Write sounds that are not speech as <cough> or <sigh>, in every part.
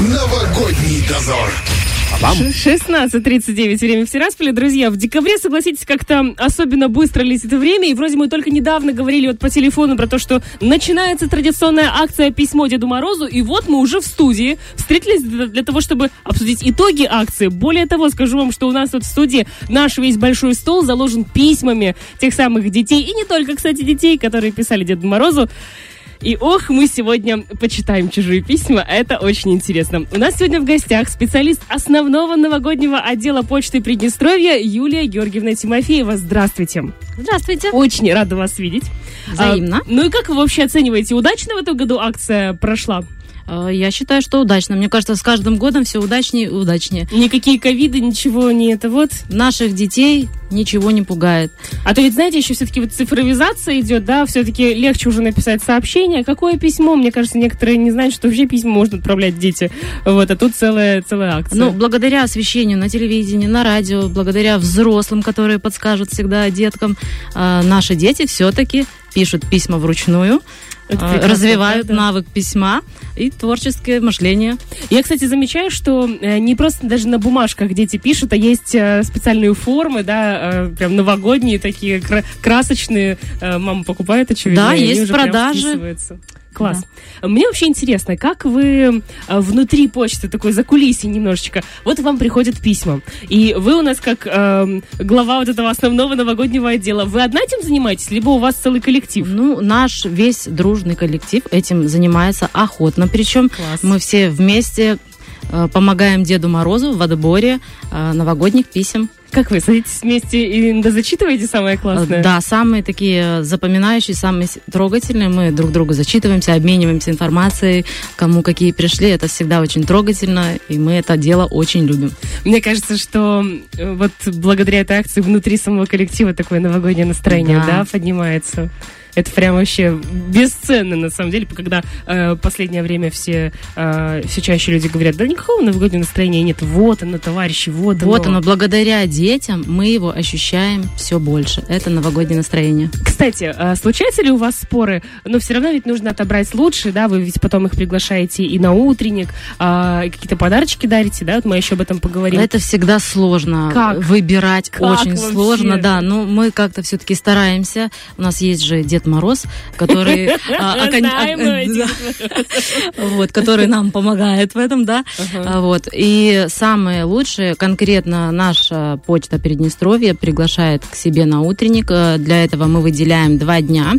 Новогодний дозор. 16.39 время в Тирасполе. Друзья, в декабре, согласитесь, как-то особенно быстро летит время. И вроде мы только недавно говорили вот по телефону про то, что начинается традиционная акция «Письмо Деду Морозу». И вот мы уже в студии встретились для, для того, чтобы обсудить итоги акции. Более того, скажу вам, что у нас вот в студии наш весь большой стол заложен письмами тех самых детей. И не только, кстати, детей, которые писали Деду Морозу. И ох, мы сегодня почитаем чужие письма, это очень интересно. У нас сегодня в гостях специалист основного новогоднего отдела почты Приднестровья Юлия Георгиевна Тимофеева. Здравствуйте. Здравствуйте. Очень рада вас видеть. Взаимно. А, ну и как вы вообще оцениваете, удачно в этом году акция прошла? Э, Я считаю, что удачно. Мне кажется, с каждым годом все удачнее и удачнее. Никакие ковиды, ничего не это вот. Наших детей ничего не пугает. А то ведь, знаете, еще все-таки вот цифровизация идет, да, все-таки легче уже написать сообщение. Какое письмо? Мне кажется, некоторые не знают, что вообще письма можно отправлять дети. Вот, а тут целая, целая акция. Ну, благодаря освещению на телевидении, на радио, благодаря взрослым, которые подскажут всегда деткам, э, наши дети все-таки пишут письма вручную, прекрасно, развивают правда? навык письма и творческое мышление. Я, кстати, замечаю, что э, не просто даже на бумажках дети пишут, а есть э, специальные формы, да, э, прям новогодние такие кра- красочные. Э, мама покупает, очевидно. Да, есть продажи. Класс. Мне вообще интересно, как вы э, внутри почты, такой за кулисье немножечко, вот вам приходят письма, и вы у нас как эм, глава вот этого основного новогоднего отдела, вы одна этим занимаетесь, либо у вас целый коллектив? Ну, наш весь дружный коллектив этим занимается охотно. Причем Класс. мы все вместе э, помогаем Деду Морозу в отборе э, новогодних писем. Как вы, садитесь вместе и зачитываете самое классное? Э, Да, самые такие запоминающие, самые трогательные. Мы друг другу зачитываемся, обмениваемся информацией, кому какие пришли. Это всегда очень трогательно, и мы это дело очень любим. Мне кажется, что э, вот благодаря этой акции внутри самого коллектива такое новогоднее настроение, да, Да. поднимается. Это прям вообще бесценно, на самом деле, когда э, последнее время все, э, все чаще люди говорят, да никакого новогоднего настроения нет, вот оно, товарищи, вот, Вот оно, благодаря детям мы его ощущаем все больше. Это новогоднее настроение. Кстати, э, случаются ли у вас споры? Но все равно ведь нужно отобрать лучшие, да, вы ведь потом их приглашаете и на утренник, и какие-то подарочки дарите, да, вот мы еще об этом поговорим. Это всегда сложно Как? выбирать, Как очень вообще? сложно, да. Но мы как-то все-таки стараемся. У нас есть же Дед Мороз, который, <laughs> а, а, да. вот, который нам помогает в этом, да. А, Вот и самое лучшее, конкретно наша почта Приднестровья приглашает к себе на утренник. Э, Для этого мы выделяем два дня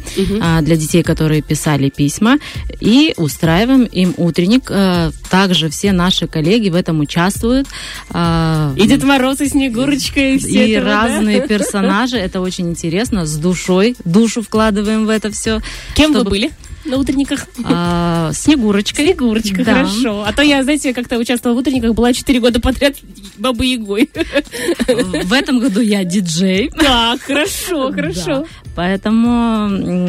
для детей, которые писали письма, и устраиваем им утренник. Э, Также все наши коллеги в этом участвуют. И Дед Мороз, и Снегурочка, и все и разные персонажи. Это очень интересно. С душой. Душу вкладываем в это все. Кем вы чтобы- были на утренниках? А, Снегурочкой. Снегурочка, Да. хорошо. А то я, знаете, как-то участвовала в утренниках, была четыре года подряд бабой Ягой. В этом году я диджей. Так, хорошо, хорошо. Да. Поэтому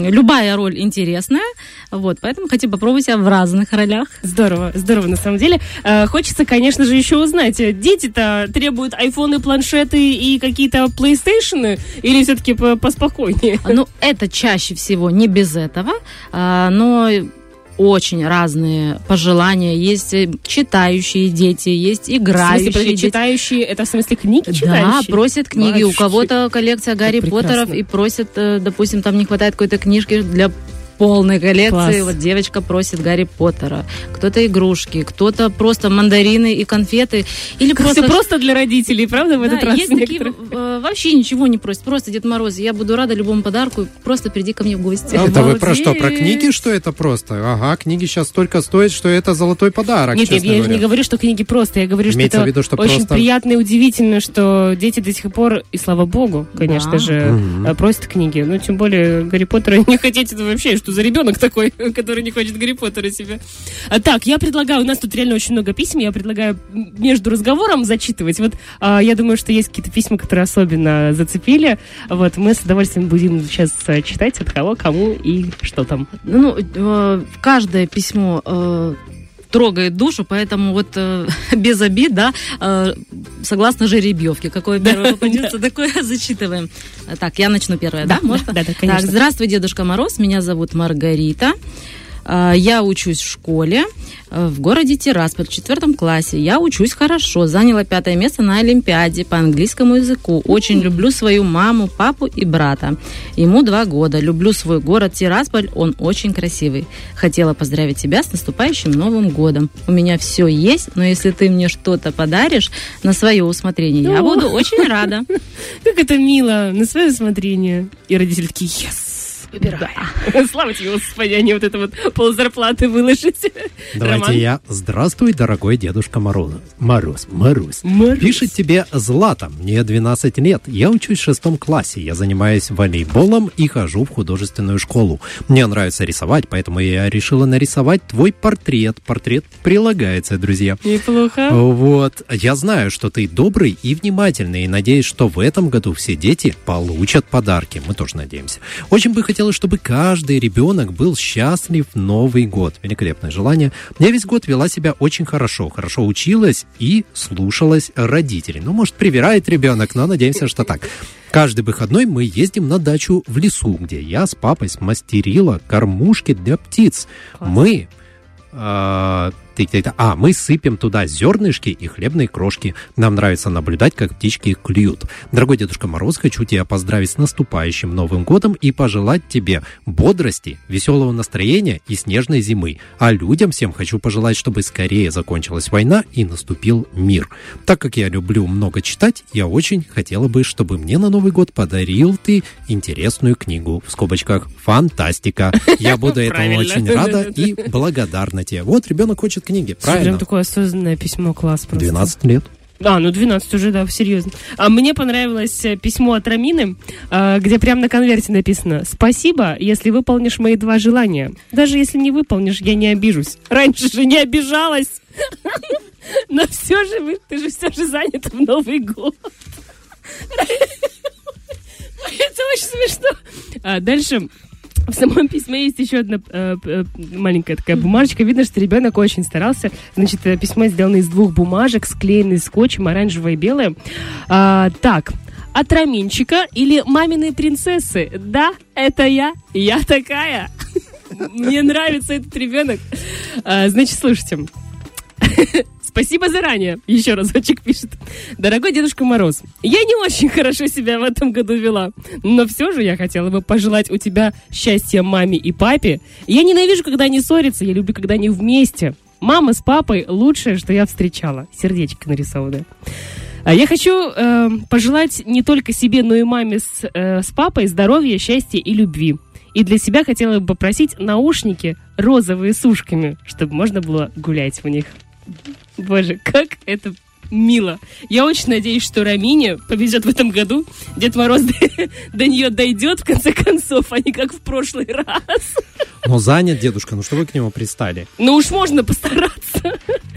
любая роль интересная. Вот, поэтому хотим попробовать себя в разных ролях. Здорово, здорово, на самом деле. Э, Хочется, конечно же, еще узнать, э, дети-то требуют айфоны, планшеты и какие-то плейстейшены или все-таки поспокойнее? Ну, это чаще всего не без этого, а, но очень разные пожелания. Есть э, читающие дети, есть В играющие смысле, подожди, дети. читающие, это в смысле книги Да, читающие? просят книги. У Вообще. кого-то коллекция Гарри. Поттеров и просят, э, допустим, там не хватает какой-то книжки для полной коллекции. Класс. Вот девочка просит Гарри Поттера. Кто-то игрушки, кто-то просто мандарины и конфеты. Или Просто, просто... просто для родителей, правда, в Да, этот раз? есть такие, э, вообще ничего не просят. Просто Дед Мороз, я буду рада любому подарку. Просто приди ко мне в гости. Это вы про что? Про книги, что это просто? Ага, книги сейчас столько стоят, что это золотой подарок, Нет, я же говоря. не говорю, что книги просто. Я говорю, Имеется что это виду, что очень просто- приятно и удивительно, что дети до сих пор, и слава богу, конечно Да. же, э, просят книги. Ну, тем более Гарри Поттера <laughs> не хотите вообще, что за ребенок такой, <laughs> который не хочет Гарри Поттера себе. А, так, я предлагаю, у нас тут реально очень много писем, я предлагаю между разговором зачитывать. Вот а, я думаю, что есть какие-то письма, которые особенно зацепили. Вот мы с удовольствием будем сейчас э, читать от кого, кому и что там. Ну, э, каждое письмо э, трогает душу, поэтому вот э, <laughs> без обид, да, э, согласно жеребьевке, какое первое попадется, такое <laughs> зачитываем. Так, я начну первое, да, можно? Да, да, Так, конечно. здравствуй, Дедушка Мороз, меня зовут Маргарита. А, Я учусь в школе э, в городе Тирасполь в четвертом классе. Я учусь хорошо, заняла пятое место на Олимпиаде по английскому языку. Очень люблю свою маму, папу и брата. Ему два года. Люблю свой город Тирасполь, он очень красивый. Хотела поздравить тебя с наступающим Новым годом. У меня все есть, но если ты мне что-то подаришь на свое усмотрение, я буду очень рада. <laughs> Как это мило, на свое усмотрение. И родители такие, yes, выбирай. <laughs> Слава тебе, Господи, они вот это вот ползарплаты выложить. Давайте Роман? я. Здравствуй, дорогой Дедушка Мороз. Мороз, Мороз. Мороз. Пишет тебе Злата. Мне 12 лет. Я учусь в шестом классе. Я занимаюсь волейболом и хожу в художественную школу. Мне нравится рисовать, поэтому я решила нарисовать твой портрет. Портрет прилагается, друзья. Неплохо. Вот. Я знаю, что ты добрый и внимательный, и надеюсь, что в этом году все дети получат подарки. Мы тоже надеемся. Очень бы хотелось, чтобы каждый ребенок был счастлив в Новый год. Великолепное желание. Я весь год вела себя очень хорошо. Хорошо училась и слушалась родителей. Ну, может, привирает ребенок, но надеемся, что так. Каждый выходной мы ездим на дачу в лесу, где я с папой смастерила кормушки для птиц. Мы а, ты- а, мы сыпем туда зернышки и хлебные крошки. Нам нравится наблюдать, как птички клюют. Дорогой Дедушка Мороз, хочу тебя поздравить с наступающим Новым годом и пожелать тебе бодрости, веселого настроения и снежной зимы. А людям всем хочу пожелать, чтобы скорее закончилась война и наступил мир. Так как я люблю много читать, я очень хотела бы, чтобы мне на Новый год подарил ты интересную книгу. В скобочках «Фантастика». Я буду этому очень рада и благодарна тебе. Вот ребенок хочет книги. Прям Правильно. такое осознанное письмо, класс просто. 12 лет. А, ну 12 уже, да, серьезно. А мне понравилось э, письмо от Рамины, э, где прямо на конверте написано «Спасибо, если выполнишь мои два желания. Даже если не выполнишь, я не обижусь. Раньше же не обижалась. <laughs> Но все же вы, ты же все же занят в Новый год. <laughs> Это очень смешно. А дальше в самом письме есть еще одна э, э, маленькая такая бумажечка. Видно, что ребенок очень старался. Значит, э, письмо сделано из двух бумажек, склеены скотчем, оранжевое и белое. А, так, от Раминчика или маминой принцессы. Да, это я. Я такая. Мне нравится этот ребенок. А, значит, слушайте. Спасибо заранее. Еще разочек пишет. Дорогой Дедушка Мороз, я не очень хорошо себя в этом году вела, но все же я хотела бы пожелать у тебя счастья маме и папе. Я ненавижу, когда они ссорятся, я люблю, когда они вместе. Мама с папой лучшее, что я встречала. Сердечко нарисованное. А Я хочу э, пожелать не только себе, но и маме с, э, с папой здоровья, счастья и любви. И для себя хотела бы попросить наушники розовые с ушками, чтобы можно было гулять в них. Боже, как это мило. Я очень надеюсь, что Рамине повезет в этом году. Дед Мороз <laughs> до, до нее дойдет, в конце концов, а не как в прошлый <laughs> раз. Но занят дедушка, ну что вы к нему пристали? Ну уж можно постараться.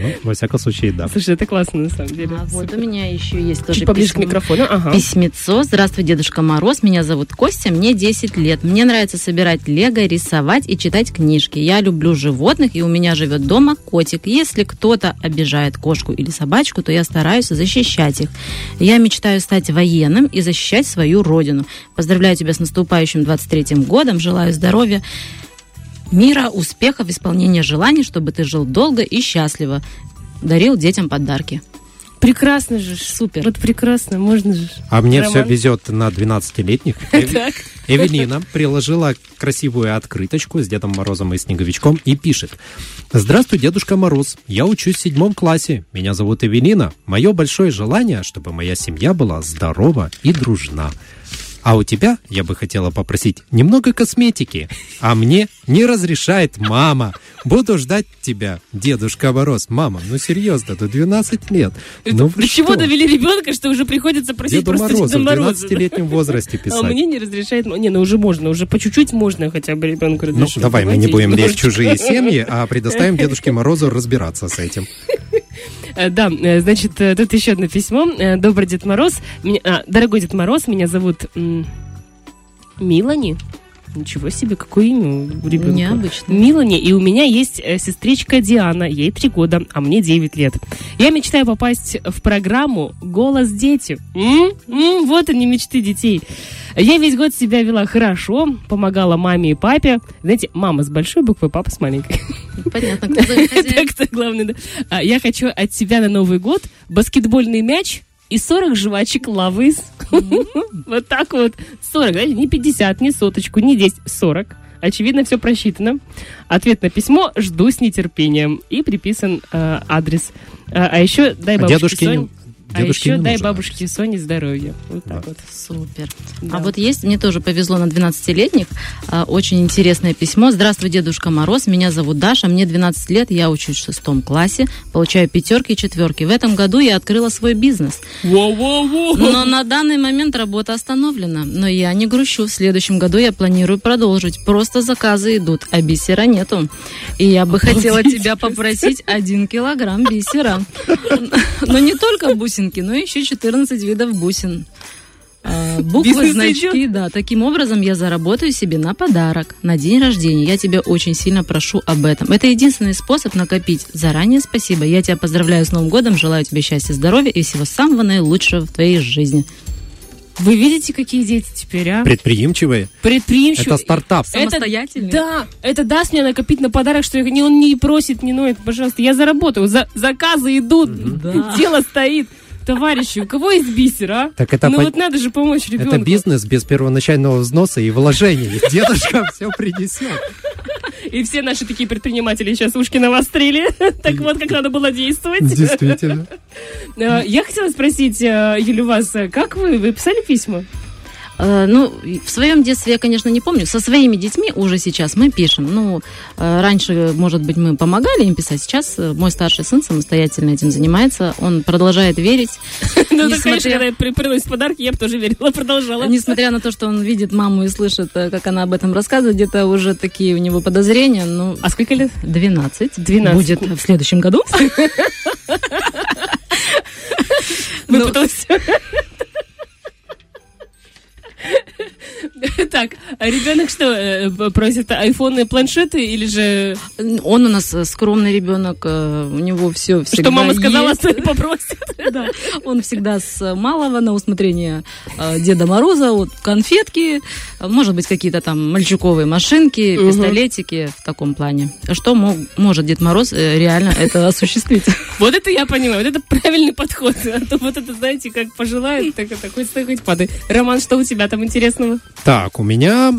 Ну, во всяком случае, да. Слушай, это классно на самом деле. А вот у меня еще есть тоже Чуть поближе к письмо. микрофону. Ага. Письмецо. Здравствуй, Дедушка Мороз. Меня зовут Костя, мне 10 лет. Мне нравится собирать лего, рисовать и читать книжки. Я люблю животных, и у меня живет дома котик. Если кто-то обижает кошку или собачку, то я стараюсь защищать их. Я мечтаю стать военным и защищать свою родину. Поздравляю тебя с наступающим 23-м годом. Желаю здоровья, мира, успехов, исполнения желаний, чтобы ты жил долго и счастливо. Дарил детям подарки. Прекрасно же. Супер. Вот прекрасно, можно же. А мне Роман? все везет на 12-летних. <laughs> Эв- Так. Эвелина приложила красивую открыточку с Дедом Морозом и Снеговичком и пишет. Здравствуй, Дедушка Мороз. Я учусь в седьмом классе. Меня зовут Эвелина. Мое большое желание, чтобы моя семья была здорова и дружна. А у тебя я бы хотела попросить немного косметики, а мне не разрешает мама. Буду ждать тебя, Дедушка Мороз. Мама, ну серьезно, ты 12 лет. Ну вы До чего что? довели ребенка, что уже приходится просить Деду просто Морозу Деда в Мороза. 12-летнем возрасте А писать. мне не разрешает. Не, ну уже можно, уже по чуть-чуть можно хотя бы ребенку Ну, разрешить. давай, мы не будем лезть в чужие семьи, а предоставим Дедушке Морозу разбираться с этим. Э, Да, э, значит, э, тут еще одно письмо. Добрый Дед Мороз. Меня- а, дорогой Дед Мороз, меня зовут Милани. Ничего себе, какое имя у ребенка. Необычно. Милани, и у меня есть э, сестричка Диана, ей три года, а мне 9 лет. Я мечтаю попасть в программу «Голос дети». М? М, Вот они, мечты детей. Я весь год себя вела хорошо, помогала маме и папе. Знаете, мама с большой буквы, папа с маленькой. Понятно, кто. Так-то <laughs> главное, да. А, Я хочу от тебя на Новый год баскетбольный мяч и 40 жвачек лавыс. <laughs> Вот так вот. 40, знаете, не 50, не соточку, не 10, 40. Очевидно, все просчитано. Ответ на письмо жду с нетерпением. И приписан э, адрес. А, а еще дай А бабушке дедушке не- А еще не дай бабушке Соне здоровья. Вот так Да. вот. Супер. Да. А вот есть, мне тоже повезло на 12-летних, а, очень интересное письмо. Здравствуй, Дедушка Мороз, меня зовут Даша, мне 12 лет, я учусь в шестом классе, получаю пятерки и четверки. В этом году я открыла свой бизнес. Воу-воу-воу! Но на данный момент работа остановлена. Но я не грущу. В следующем году я планирую продолжить. Просто заказы идут, а бисера нету. И я бы хотела тебя попросить один килограмм бисера. Но не только бусинки, но еще 14 видов бусин. А, <laughs> Буквы, значки, да. Таким образом я заработаю себе на подарок, на день рождения. Я тебя очень сильно прошу об этом. Это единственный способ накопить. Заранее спасибо. Я тебя поздравляю с Новым годом, желаю тебе счастья, здоровья и всего самого наилучшего в твоей жизни. Вы видите, какие дети теперь, а? Предприимчивые. Предприимчивые. Это стартап. Это- Самостоятельный? Да, это даст мне накопить на подарок, что он не просит, не ноет, пожалуйста. Я заработаю, за, заказы идут, Да. дело стоит. Товарищи, у кого есть бисер, а? Так это ну по- вот надо же помочь ребенку. Это бизнес без первоначального взноса и вложений. Дедушка <laughs> все принесет. И все наши такие предприниматели сейчас ушки навострили. <laughs> Так вот, как надо было действовать. Действительно. Э, Я хотела спросить, э, Юля, у вас, э, как вы? Вы писали письма? Э, Ну, в своем детстве я, конечно, не помню. Со своими детьми уже сейчас мы пишем. Ну, э, раньше, может быть, мы помогали им писать. Сейчас э, мой старший сын самостоятельно этим занимается. Он продолжает верить. Ну, Несмотря- конечно, когда приносит подарки, я бы тоже верила, продолжала. Несмотря на то, что он видит маму и слышит, как она об этом рассказывает, где-то уже такие у него подозрения. Ну, А сколько лет? 12. 12. Будет в следующем году. <laughs> Ну, Выпуталась. Так, а ребенок что, э, просит айфоны, планшеты или же... Он у нас э, скромный ребенок, э, у него все всегда Что мама сказала, есть. <laughs> что и попросит? <laughs> Да, он всегда с малого на усмотрение э, Деда Мороза, вот конфетки, э, может быть, какие-то там мальчуковые машинки, Мгм. пистолетики в таком плане. Что мог- может Дед Мороз э, реально это <laughs> осуществить? Вот это я понимаю, вот это правильный подход. А то вот это, знаете, как пожелает, так это хоть стой, хоть падай. Роман, что у тебя там интересного? Так, у меня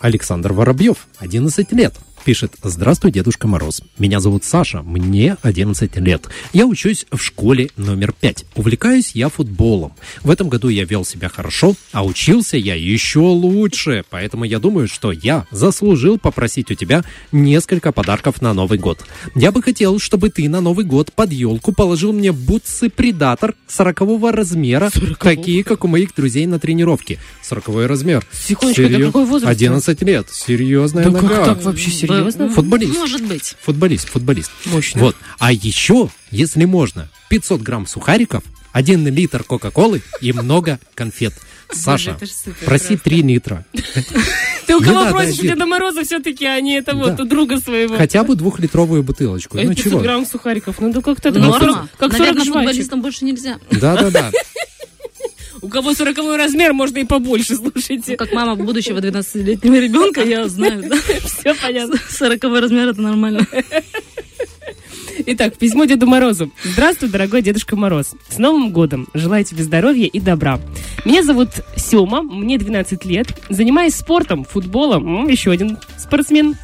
Александр Воробьев, 11 лет. Пишет, здравствуй, Дедушка Мороз. Меня зовут Саша, мне 11 лет. Я учусь в школе номер 5. Увлекаюсь я футболом. В этом году я вел себя хорошо, а учился я еще лучше. Поэтому я думаю, что я заслужил попросить у тебя несколько подарков на Новый год. Я бы хотел, чтобы ты на Новый год под елку положил мне бутсы Предатор 40 размера, такие, как у моих друзей на тренировке. 40 размер. Секундочку, это Серьё- какой возраст? 11 лет. Серьезная Да как нога. так вообще, серьезно? Футболист. Может быть. Футболист, футболист. Мощно. Вот. А еще, если можно, 500 грамм сухариков, 1 литр Кока-Колы и много конфет. Саша, проси правда. 3 литра. <laughs> Ты у кого просишь? У. Деда Мороза все-таки, а не это вот, у друга своего. Хотя бы двухлитровую бутылочку. Э, Ну 500 чего? грамм сухариков. Ну, да как-то как 40, как 40 Наверное, жвачек. футболистам больше нельзя. Да-да-да. <laughs> У кого 40 размер, можно и побольше, слушайте. Ну, Как мама будущего 12-летнего ребенка, я знаю. да. <laughs> Все понятно. 40 размер это нормально. Итак, письмо Деду Морозу. Здравствуй, дорогой Дедушка Мороз. С Новым годом. Желаю тебе здоровья и добра. Меня зовут Сема, мне 12 лет. Занимаюсь спортом, футболом. Еще один спортсмен.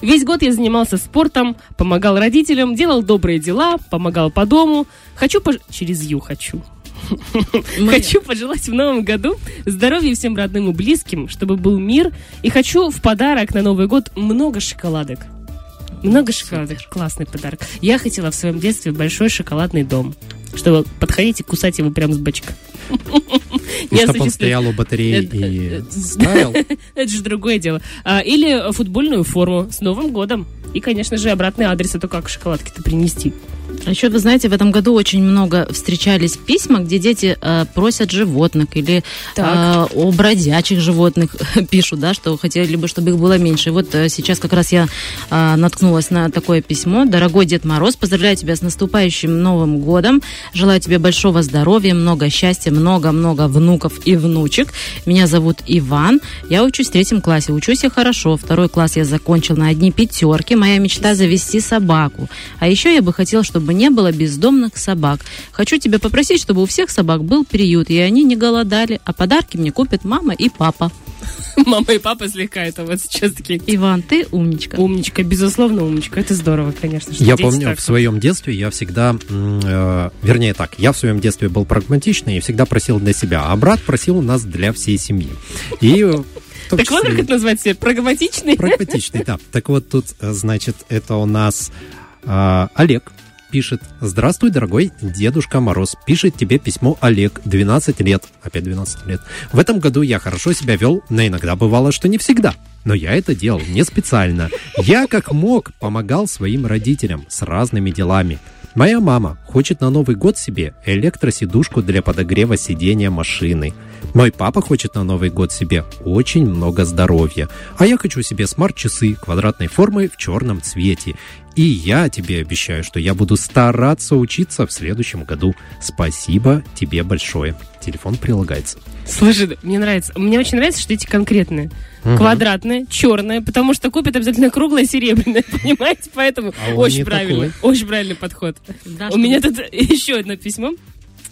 Весь год я занимался спортом, помогал родителям, делал добрые дела, помогал по дому. Хочу пож... Через Ю хочу. Мы- Хочу пожелать в новом году здоровья всем родным и близким, чтобы был мир. И хочу в подарок на Новый год много шоколадок. Много шоколадок. Классный подарок. Я хотела в своем детстве большой шоколадный дом. Чтобы подходить и кусать его прямо с бочка. <laughs> И чтобы он стоял у батареи и это- ставил. <laughs> Это же другое дело. А, Или футбольную форму с Новым годом. И, конечно же, обратный адрес. Это как шоколадки-то принести. А еще, вы знаете, в этом году очень много встречались письма, где дети э, просят животных или э, о бродячих животных <laughs> пишут, да, что хотели бы, чтобы их было меньше. И вот э, сейчас как раз я э, наткнулась на такое письмо. Дорогой Дед Мороз, поздравляю тебя с наступающим Новым годом. Желаю тебе большого здоровья, много счастья, много-много внуков и внучек. Меня зовут Иван. Я учусь в третьем классе. Учусь я хорошо. Второй класс я закончил на одни пятерки. Моя мечта завести собаку. А еще я бы хотела, чтобы не было бездомных собак. Хочу тебя попросить, чтобы у всех собак был приют, и они не голодали, а подарки мне купят мама и папа. <laughs> Мама и папа слегка это вот сейчас такие. Иван, ты умничка. Умничка, безусловно, умничка. Это здорово, конечно. Что я помню, так. в своем детстве я всегда, э, вернее так, я в своем детстве был прагматичный и всегда просил для себя, а брат просил у нас для всей семьи. И так числе... вот как это называется? Прагматичный? Прагматичный, да. Так вот тут, э, значит, это у нас э, Олег пишет. Здравствуй, дорогой Дедушка Мороз. Пишет тебе письмо Олег, 12 лет. Опять 12 лет. В этом году я хорошо себя вел, но иногда бывало, что не всегда. Но я это делал не специально. Я как мог помогал своим родителям с разными делами. Моя мама хочет на Новый год себе электросидушку для подогрева сидения машины. Мой папа хочет на Новый год себе очень много здоровья. А я хочу себе смарт-часы квадратной формы в черном цвете. И я тебе обещаю, что я буду стараться учиться в следующем году. Спасибо тебе большое. Телефон прилагается. Слушай, мне нравится. Мне очень нравится, что эти конкретные. Угу. Квадратные, черные, потому что купят обязательно круглое серебряное, <laughs> понимаете? Поэтому а очень правильный, такой. очень правильный подход. Да, У меня тут <laughs> еще одно письмо.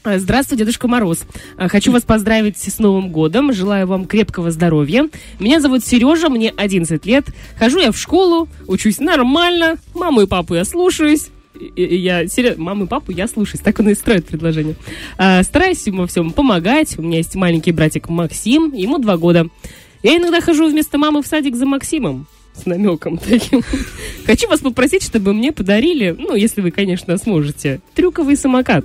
Э, здравствуй, Дедушка Мороз. Э, хочу вас поздравить с Новым годом. Желаю вам крепкого здоровья. Меня зовут Сережа, мне 11 лет. Хожу я в школу, учусь нормально. Маму и папу я слушаюсь. Я, серьезно, маму и папу я слушаюсь. Так он и строит предложение. А, стараюсь ему во всем помогать. У меня есть маленький братик Максим, ему два года. Я иногда хожу вместо мамы в садик за Максимом с намеком таким. Хочу вас попросить, чтобы мне подарили, ну, если вы, конечно, сможете, трюковый самокат.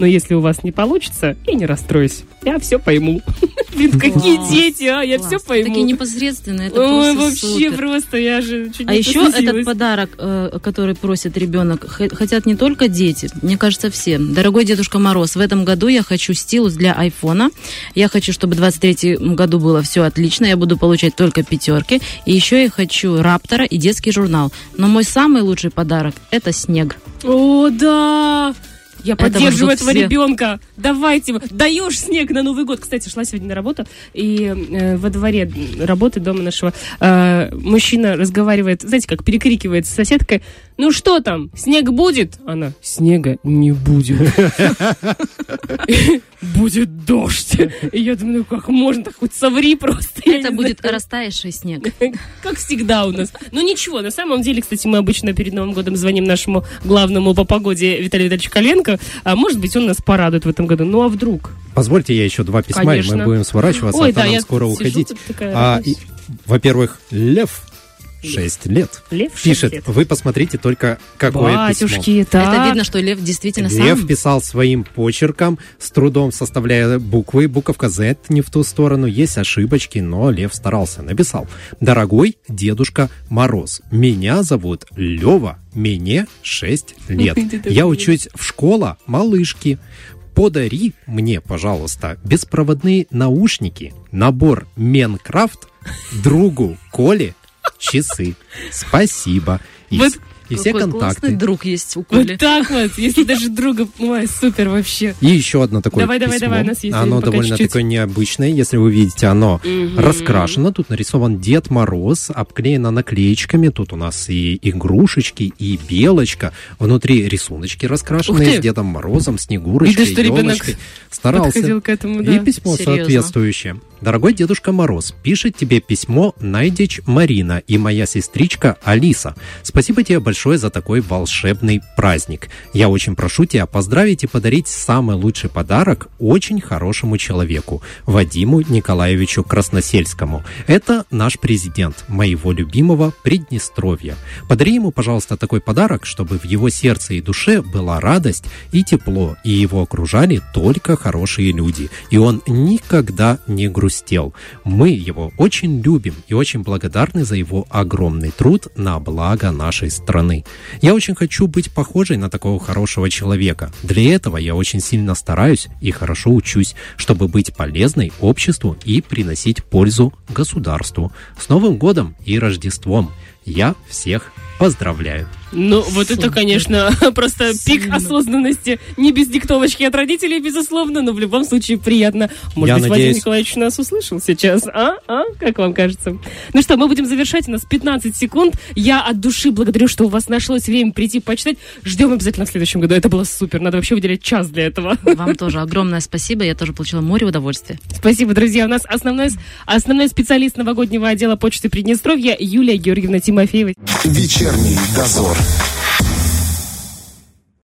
Но если у вас не получится, я не расстроюсь. Я все пойму. <laughs> Блин, какие дети, а? Я все пойму. Такие непосредственные, это Ой, вообще просто, я же чуть А еще этот подарок, э, который просит ребенок, хотят не только дети, мне кажется, все. Дорогой Дедушка Мороз, в этом году я хочу стилус для айфона. Я хочу, чтобы в 23 году было все отлично, я буду получать только пятерки. И еще я хочу раптора и детский журнал. Но мой самый лучший подарок – это снег. О, да! Я поддерживаю этого все. ребенка. Давайте. Даешь снег на Новый год. Кстати, шла сегодня на работу, и э, во дворе работы дома нашего э, мужчина разговаривает, знаете, как перекрикивает с соседкой. Ну что там, снег будет? Она, снега не будет. <laughs> Будет дождь. И я думаю, ну как можно, хоть соври просто. Это будет растаявший снег. <laughs> Как всегда у нас. Ну ничего, на самом деле, кстати, мы обычно перед Новым годом звоним нашему главному по погоде Виталию Витальевичу Коленко. А может быть, он нас порадует в этом году. Ну а вдруг? Позвольте, я еще два письма, Конечно. и мы будем сворачиваться, Ой, а да, нам скоро уходить. А, во-первых, Лев 6 лет. Лев 6 Пишет, лет. вы посмотрите только какое Батюшки, письмо. Так. Это видно, что Лев действительно Лев сам... Лев писал своим почерком, с трудом составляя буквы. Буковка Z не в ту сторону. Есть ошибочки, но Лев старался. Написал. Дорогой Дедушка Мороз, меня зовут Лева, мне 6 лет. Я учусь в школа малышки подари мне, пожалуйста, беспроводные наушники, набор Менкрафт другу Коле часы. Спасибо. И, вот и все контакты. друг есть у Коли. Вот так вот, если даже друга... Ой, супер вообще. И еще одно такое Давай, письмо. давай, давай, у нас есть Оно довольно такое необычное. Если вы видите, оно угу. раскрашено. Тут нарисован Дед Мороз, обклеено наклеечками. Тут у нас и игрушечки, и белочка. Внутри рисуночки раскрашенные с Дедом Морозом, Снегурочкой, Видишь, что елочкой. Старался. К этому, да. И письмо Серьезно. соответствующее. Дорогой Дедушка Мороз, пишет тебе письмо Найдич Марина и моя сестричка Алиса. Спасибо тебе большое за такой волшебный праздник. Я очень прошу тебя поздравить и подарить самый лучший подарок очень хорошему человеку, Вадиму Николаевичу Красносельскому. Это наш президент моего любимого Приднестровья. Подари ему, пожалуйста, такой подарок, чтобы в его сердце и душе была радость и тепло, и его окружали только хорошие люди, и он никогда не грустел. Мы его очень любим и очень благодарны за его огромный труд на благо нашей страны. Страны. Я очень хочу быть похожей на такого хорошего человека. Для этого я очень сильно стараюсь и хорошо учусь, чтобы быть полезной обществу и приносить пользу государству. С Новым годом и Рождеством! Я всех поздравляю! Ну, вот Супер. это, конечно, <laughs> просто Сильно. пик осознанности. Не без диктовочки от родителей, безусловно, но в любом случае приятно. Может Я быть, надеюсь... Вадим Николаевич нас услышал сейчас, а? А? Как вам кажется? Ну что, мы будем завершать. У нас 15 секунд. Я от души благодарю, что у вас нашлось время прийти почитать. Ждем обязательно в следующем году. Это было супер. Надо вообще выделять час для этого. Вам тоже огромное спасибо. Я тоже получила море удовольствия. Спасибо, друзья. У нас основной, основной специалист новогоднего отдела почты Приднестровья Юлия Георгиевна Тимофеевой. Вечерний дозор.